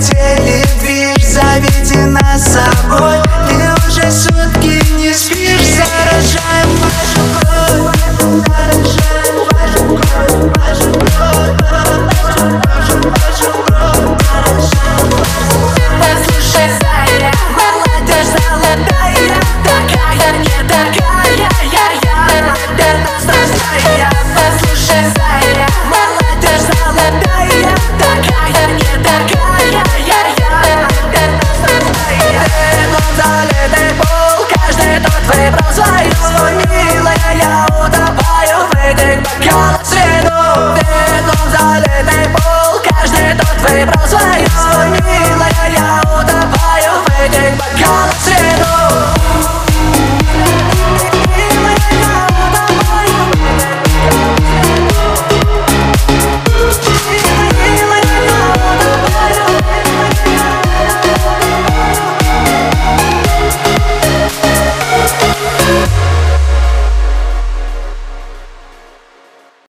хотели, видишь, заведи нас собой.